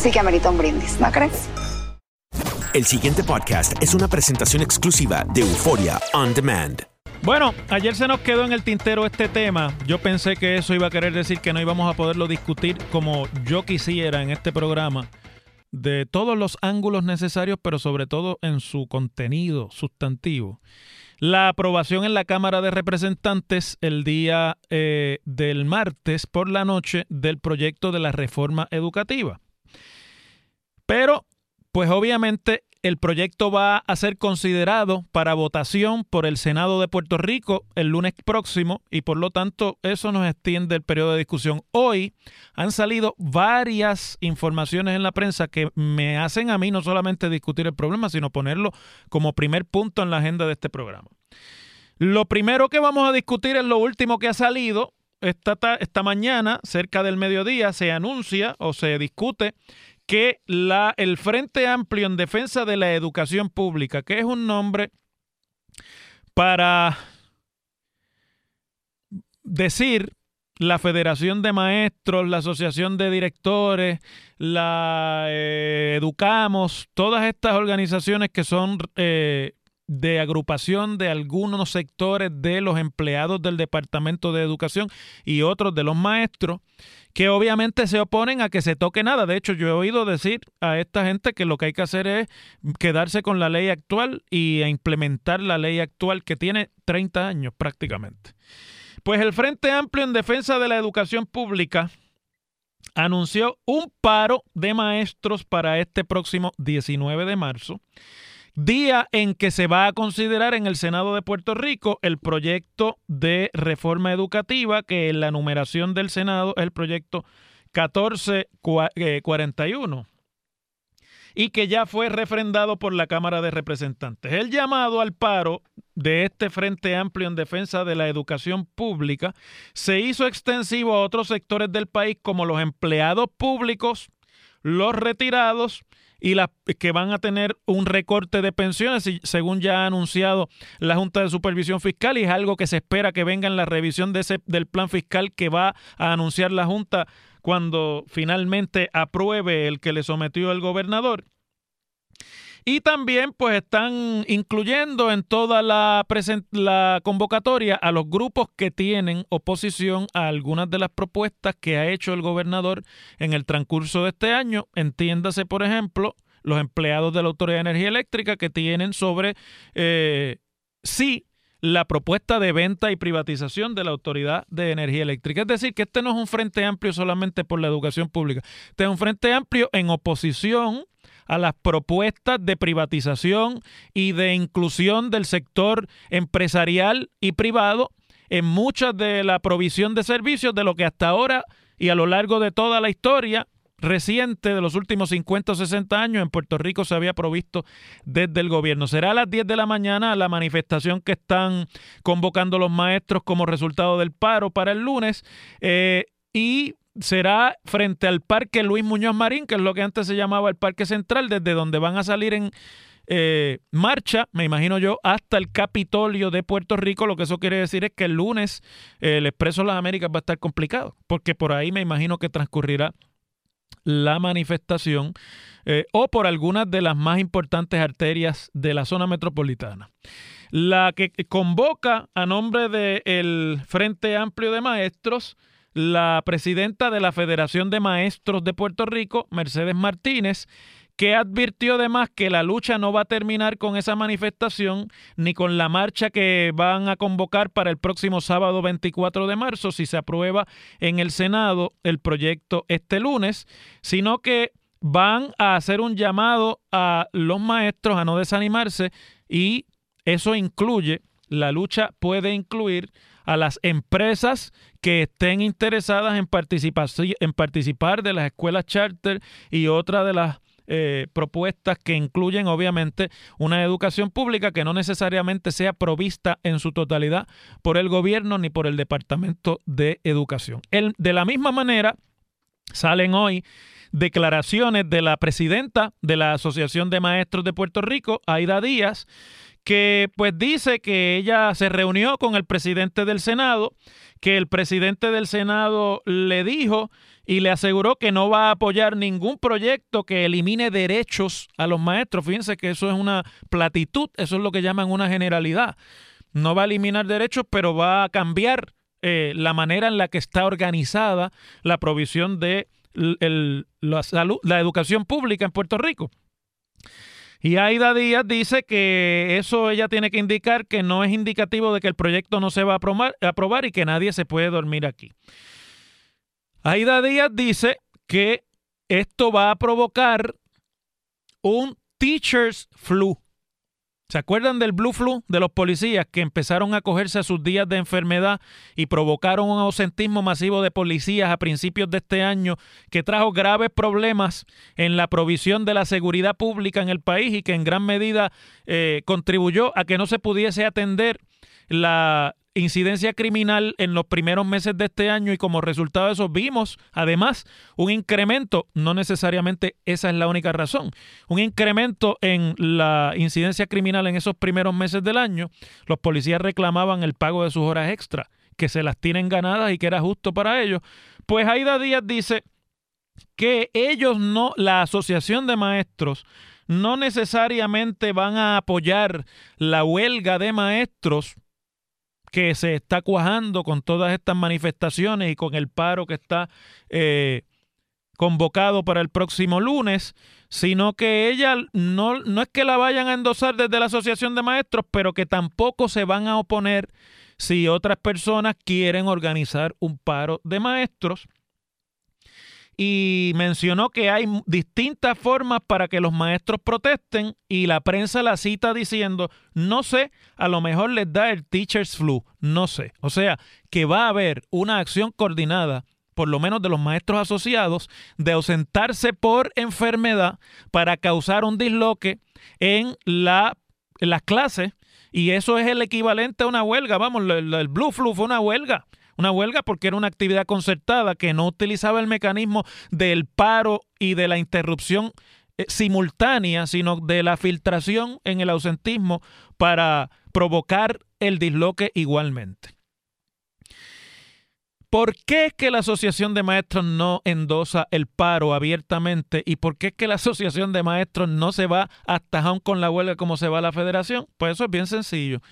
sí que amerita un brindis, ¿no crees? El siguiente podcast es una presentación exclusiva de Euforia On Demand. Bueno, ayer se nos quedó en el tintero este tema. Yo pensé que eso iba a querer decir que no íbamos a poderlo discutir como yo quisiera en este programa, de todos los ángulos necesarios, pero sobre todo en su contenido sustantivo. La aprobación en la Cámara de Representantes el día eh, del martes por la noche del proyecto de la reforma educativa. Pero, pues obviamente el proyecto va a ser considerado para votación por el Senado de Puerto Rico el lunes próximo y por lo tanto eso nos extiende el periodo de discusión. Hoy han salido varias informaciones en la prensa que me hacen a mí no solamente discutir el problema, sino ponerlo como primer punto en la agenda de este programa. Lo primero que vamos a discutir es lo último que ha salido. Esta, ta- esta mañana, cerca del mediodía, se anuncia o se discute que la, el Frente Amplio en Defensa de la Educación Pública, que es un nombre para decir la Federación de Maestros, la Asociación de Directores, la eh, Educamos, todas estas organizaciones que son eh, de agrupación de algunos sectores de los empleados del Departamento de Educación y otros de los maestros, que obviamente se oponen a que se toque nada. De hecho, yo he oído decir a esta gente que lo que hay que hacer es quedarse con la ley actual y implementar la ley actual que tiene 30 años prácticamente. Pues el Frente Amplio en Defensa de la Educación Pública anunció un paro de maestros para este próximo 19 de marzo, día en que se va a considerar en el Senado de Puerto Rico el proyecto de reforma educativa, que en la numeración del Senado es el proyecto 1441 y que ya fue refrendado por la Cámara de Representantes. El llamado al paro de este Frente Amplio en defensa de la educación pública se hizo extensivo a otros sectores del país como los empleados públicos, los retirados y las que van a tener un recorte de pensiones, según ya ha anunciado la Junta de Supervisión Fiscal, y es algo que se espera que venga en la revisión de ese, del plan fiscal que va a anunciar la Junta cuando finalmente apruebe el que le sometió el gobernador. Y también pues están incluyendo en toda la, la convocatoria a los grupos que tienen oposición a algunas de las propuestas que ha hecho el gobernador en el transcurso de este año. Entiéndase, por ejemplo, los empleados de la Autoridad de Energía Eléctrica que tienen sobre eh, sí la propuesta de venta y privatización de la Autoridad de Energía Eléctrica. Es decir, que este no es un frente amplio solamente por la educación pública, este es un frente amplio en oposición a las propuestas de privatización y de inclusión del sector empresarial y privado en muchas de la provisión de servicios de lo que hasta ahora y a lo largo de toda la historia reciente de los últimos 50 o 60 años en Puerto Rico se había provisto desde el gobierno. Será a las 10 de la mañana la manifestación que están convocando los maestros como resultado del paro para el lunes eh, y será frente al Parque Luis Muñoz Marín, que es lo que antes se llamaba el Parque Central, desde donde van a salir en eh, marcha, me imagino yo, hasta el Capitolio de Puerto Rico. Lo que eso quiere decir es que el lunes eh, el Expreso las Américas va a estar complicado, porque por ahí me imagino que transcurrirá la manifestación eh, o por algunas de las más importantes arterias de la zona metropolitana. La que convoca a nombre del Frente Amplio de Maestros, la presidenta de la Federación de Maestros de Puerto Rico, Mercedes Martínez, que advirtió además que la lucha no va a terminar con esa manifestación ni con la marcha que van a convocar para el próximo sábado 24 de marzo si se aprueba en el Senado el proyecto este lunes, sino que van a hacer un llamado a los maestros a no desanimarse y eso incluye, la lucha puede incluir a las empresas que estén interesadas en, en participar de las escuelas charter y otra de las eh, propuestas que incluyen obviamente una educación pública que no necesariamente sea provista en su totalidad por el gobierno ni por el Departamento de Educación. de la misma manera, salen hoy declaraciones de la presidenta de la Asociación de Maestros de Puerto Rico, Aida Díaz, que pues dice que ella se reunió con el presidente del Senado, que el presidente del Senado le dijo y le aseguró que no va a apoyar ningún proyecto que elimine derechos a los maestros. Fíjense que eso es una platitud, eso es lo que llaman una generalidad. No va a eliminar derechos, pero va a cambiar eh, la manera en la que está organizada la provisión de la, educación pública en Puerto Rico. Y Aida Díaz dice que eso ella tiene que indicar que no es indicativo de que el proyecto no se va a aprobar, aprobar y que nadie se puede dormir aquí. Aida Díaz dice que esto va a provocar un teacher's flu. ¿Se acuerdan del Blue Flu de los policías que empezaron a cogerse a sus días de enfermedad y provocaron un ausentismo masivo de policías a principios de este año que trajo graves problemas en la provisión de la seguridad pública en el país y que en gran medida eh, contribuyó a que no se pudiese atender la incidencia criminal en los primeros meses de este año y como resultado de eso vimos además un incremento, no necesariamente esa es la única razón, un incremento en la incidencia criminal en esos primeros meses del año. Los policías reclamaban el pago de sus horas extra, que se las tienen ganadas y que era justo para ellos. Pues Aida Díaz dice que ellos no, la Asociación de Maestros, no necesariamente van a apoyar la huelga de maestros que se está cuajando con todas estas manifestaciones y con el paro que está eh, convocado para el próximo lunes, sino que ella no, no es que la vayan a endosar desde la Asociación de Maestros, pero que tampoco se van a oponer si otras personas quieren organizar un paro de maestros y mencionó que hay distintas formas para que los maestros protesten y la prensa la cita diciendo, no sé, a lo mejor les da el teacher's flu, no sé. O sea, que va a haber una acción coordinada por lo menos de los maestros asociados, de ausentarse por enfermedad para causar un disloque en, la, las clases. Y eso es el equivalente a una huelga. Vamos, el, el Blue Flu fue una huelga. Una huelga porque era una actividad concertada que no utilizaba el mecanismo del paro y de la interrupción eh, simultánea, sino de la filtración en el ausentismo para provocar el disloque igualmente. ¿Por qué es que la Asociación de Maestros no endosa el paro abiertamente? ¿Y por qué es que la Asociación de Maestros no se va hasta Jaun con la huelga como se va la Federación? Pues eso es bien sencillo.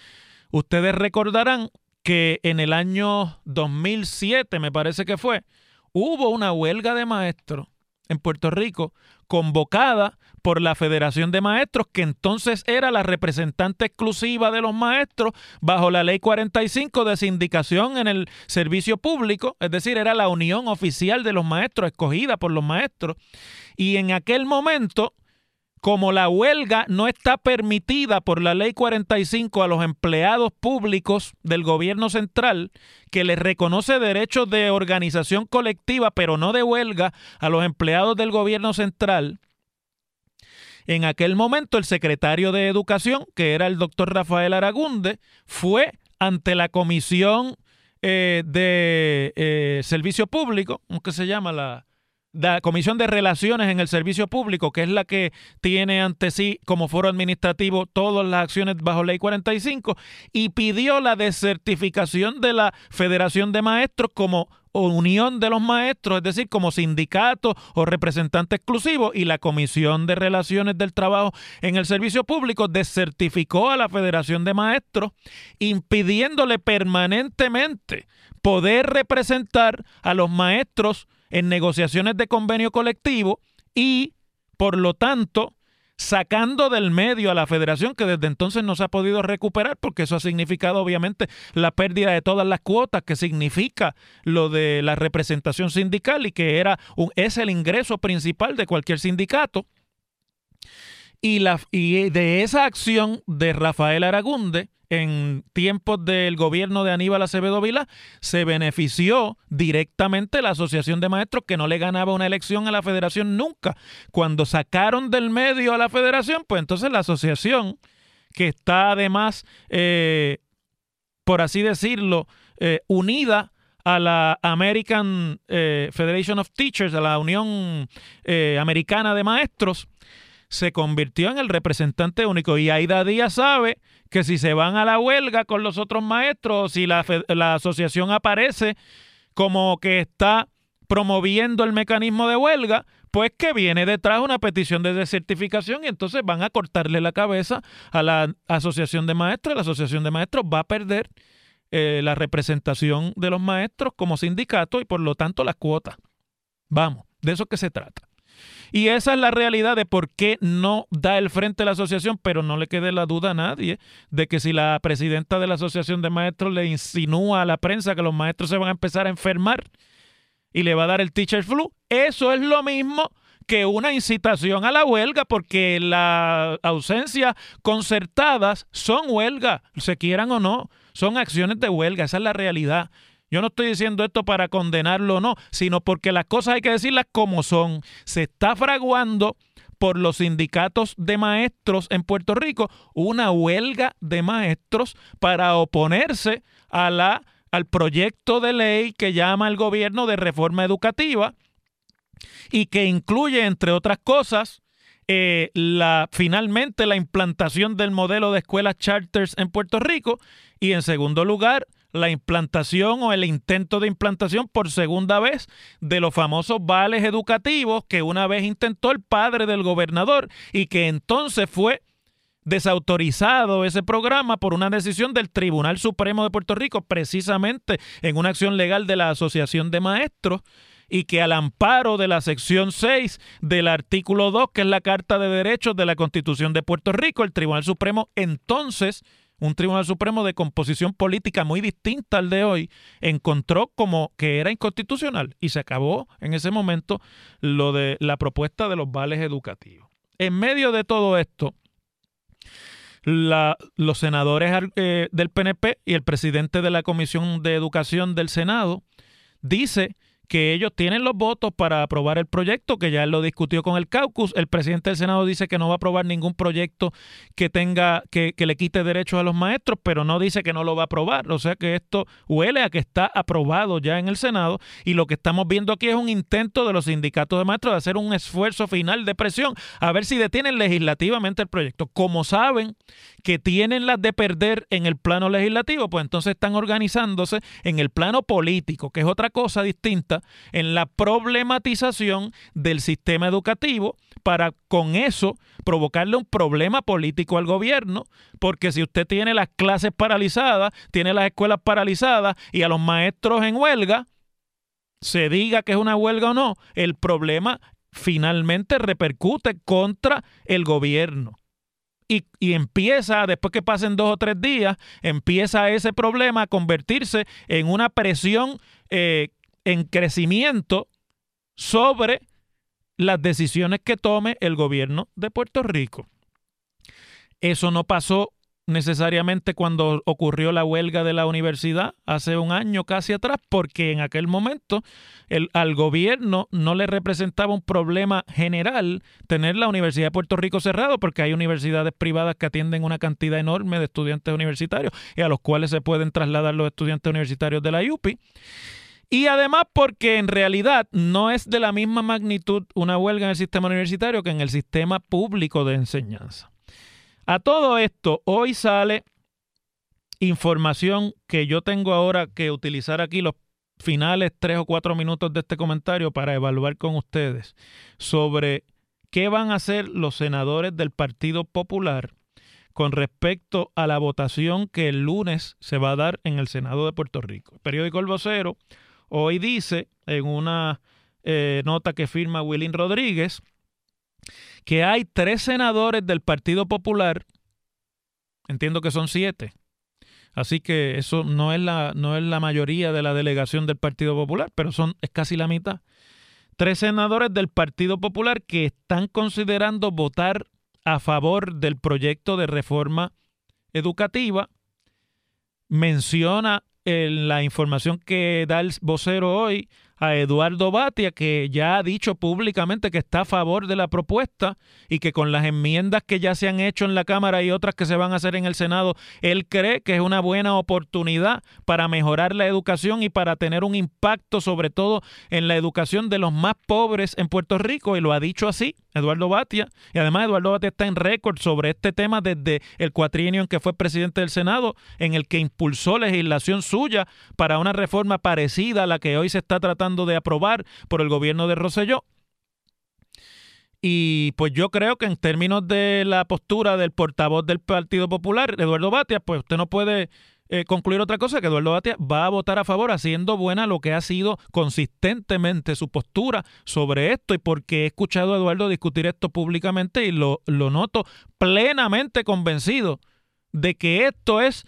Ustedes recordarán que en el año 2007, me parece que fue, hubo una huelga de maestros en Puerto Rico convocada por la Federación de Maestros, que entonces era la representante exclusiva de los maestros bajo la Ley 45 de sindicación en el servicio público, es decir, era la unión oficial de los maestros escogida por los maestros. Y en aquel momento como la huelga no está permitida por la ley 45 a los empleados públicos del gobierno central, que les reconoce derechos de organización colectiva, pero no de huelga, a los empleados del gobierno central, en aquel momento el secretario de Educación, que era el doctor Rafael Aragunde, fue ante la Comisión eh, de eh, Servicio Público, ¿cómo que se llama la, la Comisión de Relaciones en el Servicio Público, que es la que tiene ante sí como foro administrativo todas las acciones bajo Ley 45, y pidió la desertificación de la Federación de Maestros como unión de los maestros, es decir, como sindicato o representante exclusivo, y la Comisión de Relaciones del Trabajo en el Servicio Público desertificó a la Federación de Maestros, impidiéndole permanentemente poder representar a los maestros en negociaciones de convenio colectivo y por lo tanto, sacando del medio a la federación que desde entonces no se ha podido recuperar porque eso ha significado obviamente la pérdida de todas las cuotas que significa lo de la representación sindical y que era un, es el ingreso principal de cualquier sindicato. Y, la, y de esa acción de Rafael Aragunde, en tiempos del gobierno de Aníbal Acevedo Vila, se benefició directamente la Asociación de Maestros que no le ganaba una elección a la federación nunca. Cuando sacaron del medio a la federación, pues entonces la asociación, que está además, eh, por así decirlo, eh, unida a la American eh, Federation of Teachers, a la Unión Americana de Maestros, se convirtió en el representante único. Y Aida Díaz sabe que si se van a la huelga con los otros maestros, si la, la asociación aparece como que está promoviendo el mecanismo de huelga, pues que viene detrás una petición de desertificación y entonces van a cortarle la cabeza a la asociación de maestros. La asociación de maestros va a perder eh, la representación de los maestros como sindicato y por lo tanto las cuotas. Vamos, de eso que se trata. Y esa es la realidad de por qué no da el frente a la asociación, pero no le quede la duda a nadie de que si la presidenta de la asociación de maestros le insinúa a la prensa que los maestros se van a empezar a enfermar y le va a dar el teacher flu, eso es lo mismo que una incitación a la huelga, porque las ausencias concertadas son huelga, se quieran o no, son acciones de huelga, esa es la realidad. Yo no estoy diciendo esto para condenarlo o no, sino porque las cosas hay que decirlas como son. Se está fraguando por los sindicatos de maestros en Puerto Rico una huelga de maestros para oponerse a la, al proyecto de ley que llama el gobierno de reforma educativa y que incluye, entre otras cosas, eh, la, finalmente la implantación del modelo de escuelas charters en Puerto Rico y en segundo lugar la implantación o el intento de implantación por segunda vez de los famosos vales educativos que una vez intentó el padre del gobernador y que entonces fue desautorizado ese programa por una decisión del Tribunal Supremo de Puerto Rico, precisamente en una acción legal de la Asociación de Maestros, y que al amparo de la sección 6 del artículo 2, que es la Carta de Derechos de la Constitución de Puerto Rico, el Tribunal Supremo entonces un Tribunal Supremo de composición política muy distinta al de hoy, encontró como que era inconstitucional y se acabó en ese momento lo de la propuesta de los vales educativos. En medio de todo esto, los senadores eh, del PNP y el presidente de la Comisión de Educación del Senado dice que ellos tienen los votos para aprobar el proyecto, que ya él lo discutió con el caucus. El presidente del Senado dice que no va a aprobar ningún proyecto que tenga, que, que, le quite derechos a los maestros, pero no dice que no lo va a aprobar. O sea que esto huele a que está aprobado ya en el Senado. Y lo que estamos viendo aquí es un intento de los sindicatos de maestros de hacer un esfuerzo final de presión a ver si detienen legislativamente el proyecto. Como saben que tienen las de perder en el plano legislativo, pues entonces están organizándose en el plano político, que es otra cosa distinta en la problematización del sistema educativo para con eso provocarle un problema político al gobierno, porque si usted tiene las clases paralizadas, tiene las escuelas paralizadas y a los maestros en huelga, se diga que es una huelga o no, el problema finalmente repercute contra el gobierno. Y, y, empieza, después que pasen dos o tres días, empieza ese problema a convertirse en una presión eh, en crecimiento sobre las decisiones que tome el gobierno de Puerto Rico. Eso no pasó necesariamente cuando ocurrió la huelga de la universidad hace un año casi atrás, porque en aquel momento el, al gobierno no le representaba un problema general tener la Universidad de Puerto Rico cerrado, porque hay universidades privadas que atienden una cantidad enorme de estudiantes universitarios y a los cuales se pueden trasladar los estudiantes universitarios de la UPI. Y además porque en realidad no es de la misma magnitud una huelga en el sistema universitario que en el sistema público de enseñanza. A todo esto, hoy sale información que yo tengo ahora que utilizar aquí los finales tres o cuatro minutos de este comentario para evaluar con ustedes sobre qué van a hacer los senadores del Partido Popular con respecto a la votación que el lunes se va a dar en el Senado de Puerto Rico. El periódico El Vocero Hoy dice en una eh, nota que firma Willín Rodríguez que hay tres senadores del Partido Popular, entiendo que son siete, así que eso no es la, no es la mayoría de la delegación del Partido Popular, pero son, es casi la mitad. Tres senadores del Partido Popular que están considerando votar a favor del proyecto de reforma educativa. Menciona en la información que da el vocero hoy a Eduardo Batia, que ya ha dicho públicamente que está a favor de la propuesta y que con las enmiendas que ya se han hecho en la Cámara y otras que se van a hacer en el Senado, él cree que es una buena oportunidad para mejorar la educación y para tener un impacto sobre todo en la educación de los más pobres en Puerto Rico, y lo ha dicho así Eduardo Batia, y además Eduardo Batia está en récord sobre este tema desde el cuatrienio en que fue presidente del Senado, en el que impulsó legislación suya para una reforma parecida a la que hoy se está tratando de aprobar por el gobierno de Roselló. Y pues yo creo que en términos de la postura del portavoz del Partido Popular, Eduardo Batia, pues usted no puede eh, concluir otra cosa, que Eduardo Batia va a votar a favor, haciendo buena lo que ha sido consistentemente su postura sobre esto y porque he escuchado a Eduardo discutir esto públicamente y lo, lo noto plenamente convencido de que esto es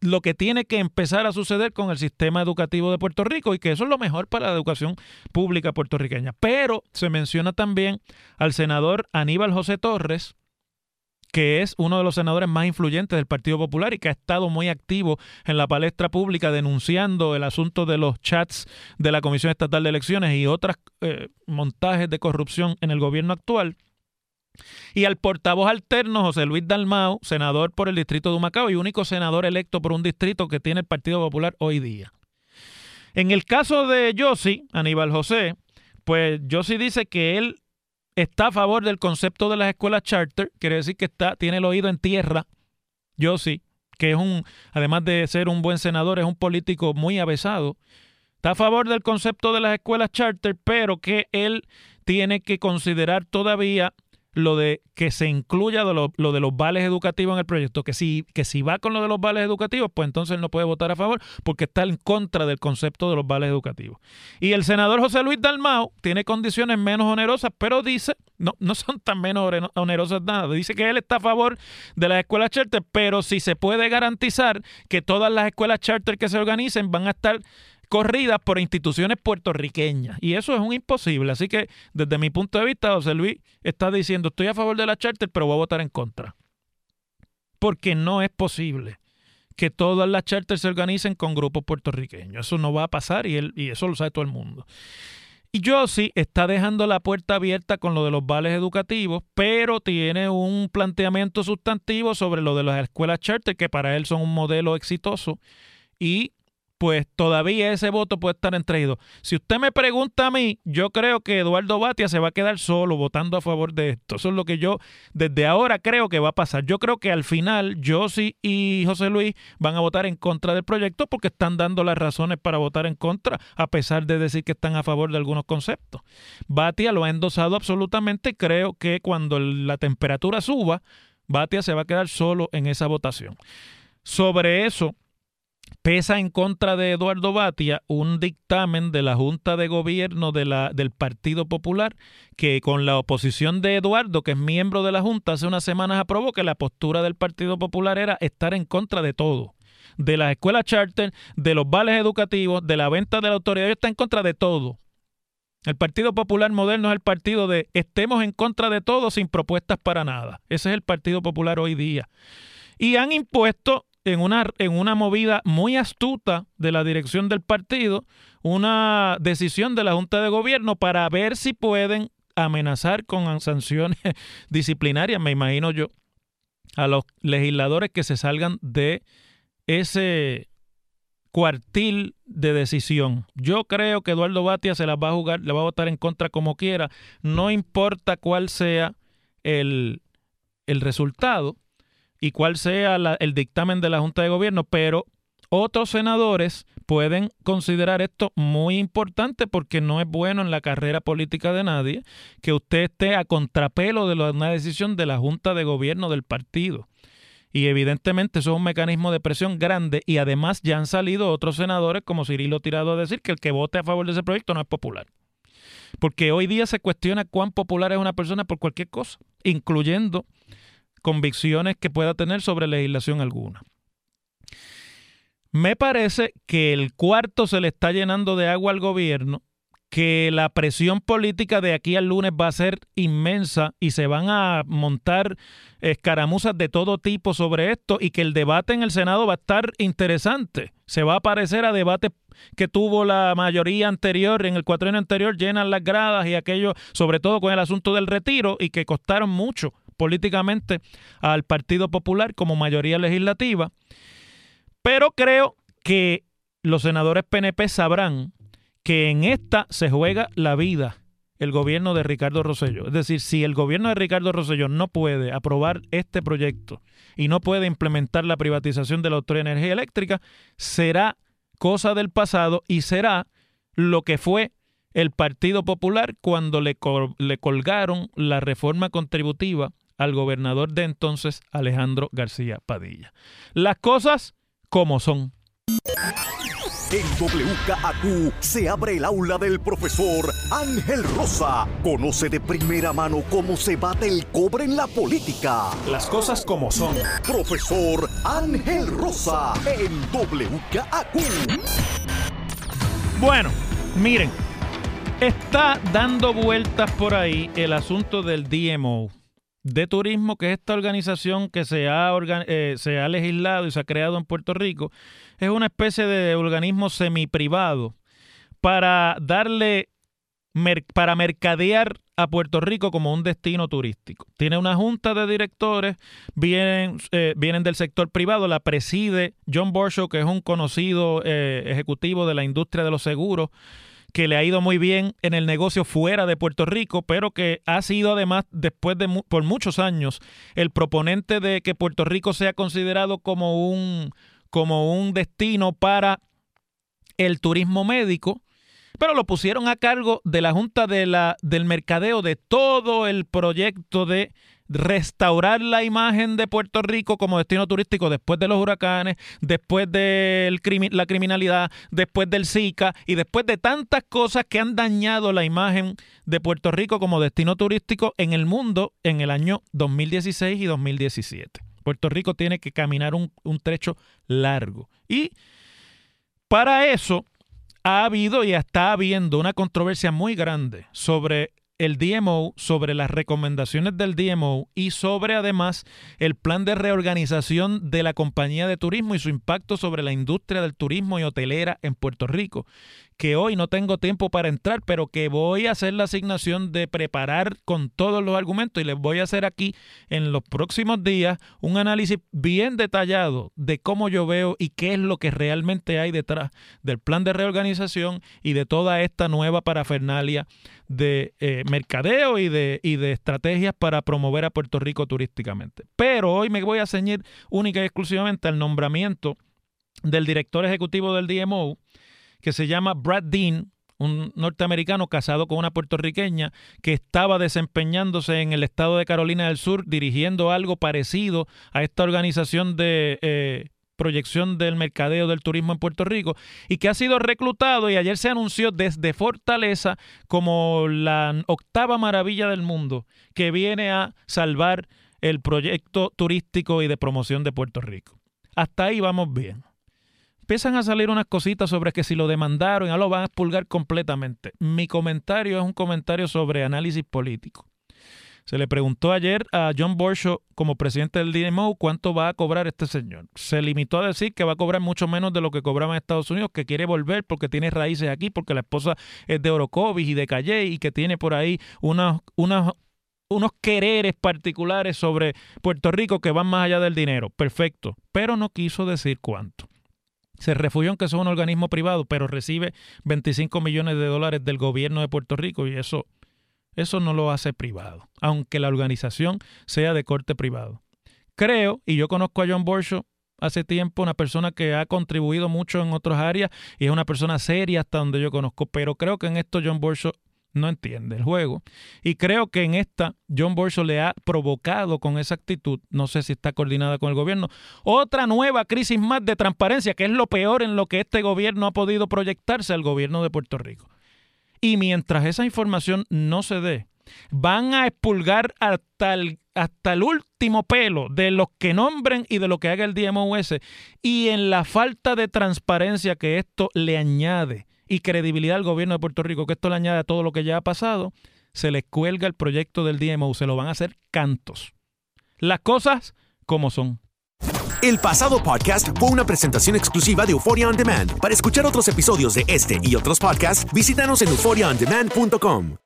lo que tiene que empezar a suceder con el sistema educativo de Puerto Rico y que eso es lo mejor para la educación pública puertorriqueña. Pero se menciona también al senador Aníbal José Torres, que es uno de los senadores más influyentes del Partido Popular y que ha estado muy activo en la palestra pública denunciando el asunto de los chats de la Comisión Estatal de Elecciones y otros eh, montajes de corrupción en el gobierno actual. Y al portavoz alterno, José Luis Dalmau, senador por el distrito de Humacao y único senador electo por un distrito que tiene el Partido Popular hoy día. En el caso de Yossi, Aníbal José, pues Yossi dice que él está a favor del concepto de las escuelas charter, quiere decir que está, tiene el oído en tierra. Yo sí, que es un, además de ser un buen senador, es un político muy avesado. Está a favor del concepto de las escuelas charter, pero que él tiene que considerar todavía lo de que se incluya lo, de los vales educativos en el proyecto, que si, que si va con lo de los vales educativos, pues entonces no puede votar a favor porque está en contra del concepto de los vales educativos. Y el senador José Luis Dalmau tiene condiciones menos onerosas, pero dice, no, no son tan menos onerosas nada, dice que él está a favor de las escuelas charter, pero si se puede garantizar que todas las escuelas charter que se organicen van a estar corridas por instituciones puertorriqueñas. Y eso es un imposible. Así que desde mi punto de vista, José Luis está diciendo, estoy a favor de la charter, pero voy a votar en contra. Porque no es posible que todas las charters se organicen con grupos puertorriqueños. Eso no va a pasar y, él, y eso lo sabe todo el mundo. Y sí está dejando la puerta abierta con lo de los vales educativos, pero tiene un planteamiento sustantivo sobre lo de las escuelas charter, que para él son un modelo exitoso. Y pues todavía ese voto puede estar entreído. Si usted me pregunta a mí, yo creo que Eduardo Batia se va a quedar solo votando a favor de esto. Eso es lo que yo desde ahora creo que va a pasar. Yo creo que al final Josie y José Luis van a votar en contra del proyecto porque están dando las razones para votar en contra, a pesar de decir que están a favor de algunos conceptos. Batia lo ha endosado absolutamente. Creo que cuando la temperatura suba, Batia se va a quedar solo en esa votación. Sobre eso, pesa en contra de Eduardo Batia un dictamen de la Junta de Gobierno de la, del Partido Popular que con la oposición de Eduardo, que es miembro de la Junta, hace unas semanas aprobó que la postura del Partido Popular era estar en contra de todo. De las escuelas charter, de los vales educativos, de la venta de la autoridad, está en contra de todo. El Partido Popular Moderno es el partido de estemos en contra de todo sin propuestas para nada. Ese es el Partido Popular hoy día. Y han impuesto en una, en una movida muy astuta de la dirección del partido, una decisión de la Junta de Gobierno para ver si pueden amenazar con sanciones disciplinarias, me imagino yo, a los legisladores que se salgan de ese cuartil de decisión. Yo creo que Eduardo Batia se las va a jugar, le va a votar en contra como quiera, no importa cuál sea el, el resultado y cuál sea el dictamen de la Junta de Gobierno, pero otros senadores pueden considerar esto muy importante porque no es bueno en la carrera política de nadie que usted esté a contrapelo de una decisión de la Junta de Gobierno del partido. Y evidentemente eso es un mecanismo de presión grande y además ya han salido otros senadores como Cirilo Tirado a decir que el que vote a favor de ese proyecto no es popular. porque hoy día se cuestiona cuán popular es una persona por cualquier cosa, incluyendo convicciones que pueda tener sobre legislación alguna. Me parece que el cuarto se le está llenando de agua al gobierno, que la presión política de aquí al lunes va a ser inmensa y se van a montar escaramuzas de todo tipo sobre esto y que el debate en el Senado va a estar interesante. Se va a parecer a debates que tuvo la mayoría anterior, en el cuatrienio anterior, llenan las gradas y aquello, sobre todo con el asunto del retiro y que costaron mucho políticamente al Partido Popular como mayoría legislativa. Pero creo que los senadores PNP sabrán que en esta se juega la vida el gobierno de Ricardo Rosello. Es decir, si el gobierno de Ricardo Rosello no puede aprobar este proyecto y no puede implementar la privatización de la Autoridad de Energía Eléctrica, será cosa del pasado y será lo que fue el Partido Popular cuando le, le colgaron la reforma contributiva al gobernador de entonces, Alejandro García Padilla. Las cosas como son. En WKAQ se abre el aula del profesor Ángel Rosa. Conoce de primera mano cómo se bate el cobre en la política. Las cosas como son. Profesor Ángel Rosa en WKAQ. Bueno, miren, está dando vueltas por ahí el asunto del DMO de turismo, que es esta organización que se ha, eh, se ha legislado y se ha creado en Puerto Rico, es una especie de organismo semiprivado para darle, para mercadear a Puerto Rico como un destino turístico. Tiene una junta de directores, vienen, eh, vienen del sector privado, la preside John Borshow, que es un conocido eh, ejecutivo de la industria de los seguros que le ha ido muy bien en el negocio fuera de Puerto Rico, pero que ha sido además después de por muchos años el proponente de que Puerto Rico sea considerado como un como un destino para el turismo médico, pero lo pusieron a cargo de la Junta de la, del Mercadeo de todo el proyecto de restaurar la imagen de Puerto Rico como destino turístico después de los huracanes, después de la criminalidad, después del Zika y después de tantas cosas que han dañado la imagen de Puerto Rico como destino turístico en el mundo en el año 2016 y 2017. Puerto Rico tiene que caminar un, un trecho largo. Y para eso ha habido y está habiendo una controversia muy grande sobre el DMO, sobre las recomendaciones del DMO y sobre además el plan de reorganización de la compañía de turismo y su impacto sobre la industria del turismo y hotelera en Puerto Rico que hoy no tengo tiempo para entrar, pero que voy a hacer la asignación de preparar con todos los argumentos y les voy a hacer aquí en los próximos días un análisis bien detallado de cómo yo veo y qué es lo que realmente hay detrás del plan de reorganización y de toda esta nueva parafernalia de eh, mercadeo y de, y de estrategias para promover a Puerto Rico turísticamente. Pero hoy me voy a ceñir única y exclusivamente al nombramiento del director ejecutivo del DMO, que se llama Brad Dean, un norteamericano casado con una puertorriqueña que estaba desempeñándose en el estado de Carolina del Sur dirigiendo algo parecido a esta organización de eh, proyección del mercadeo del turismo en Puerto Rico y que ha sido reclutado y ayer se anunció desde Fortaleza como la octava maravilla del mundo que viene a salvar el proyecto turístico y de promoción de Puerto Rico. Hasta ahí vamos bien empiezan a salir unas cositas sobre que si lo demandaron, ya lo van a expulgar completamente. Mi comentario es un comentario sobre análisis político. Se le preguntó ayer a John Borshow, como presidente del DMO, cuánto va a cobrar este señor. Se limitó a decir que va a cobrar mucho menos de lo que cobraba en Estados Unidos, que quiere volver porque tiene raíces aquí, porque la esposa es de Orocovis y de Calle y que tiene por ahí unos, unos, unos quereres particulares sobre Puerto Rico que van más allá del dinero. Perfecto. Pero no quiso decir cuánto se refugió en que es un organismo privado, pero recibe 25 millones de dólares del gobierno de Puerto Rico y eso, eso no lo hace privado, aunque la organización sea de corte privado. Creo, y yo conozco a John Borshow hace tiempo, una persona que ha contribuido mucho en otras áreas y es una persona seria hasta donde yo conozco, pero creo que en esto John Borshow no entiende el juego. Y creo que en esta John Borshow le ha provocado con esa actitud, no sé si está coordinada con el gobierno, otra nueva crisis más de transparencia, que es lo peor en lo que este gobierno ha podido proyectarse al gobierno de Puerto Rico. Y mientras esa información no se dé, van a expulgar hasta el, hasta el último pelo de los que nombren y de lo que haga el DMOS. Y en la falta de transparencia que esto le añade y credibilidad al gobierno de Puerto Rico, que esto le añade a todo lo que ya ha pasado, se les cuelga el proyecto del DMO, se lo van a hacer cantos. Las cosas como son. El pasado podcast fue una presentación exclusiva de Euphoria On Demand. Para escuchar otros episodios de este y otros podcasts, visítanos en euphoriaondemand.com.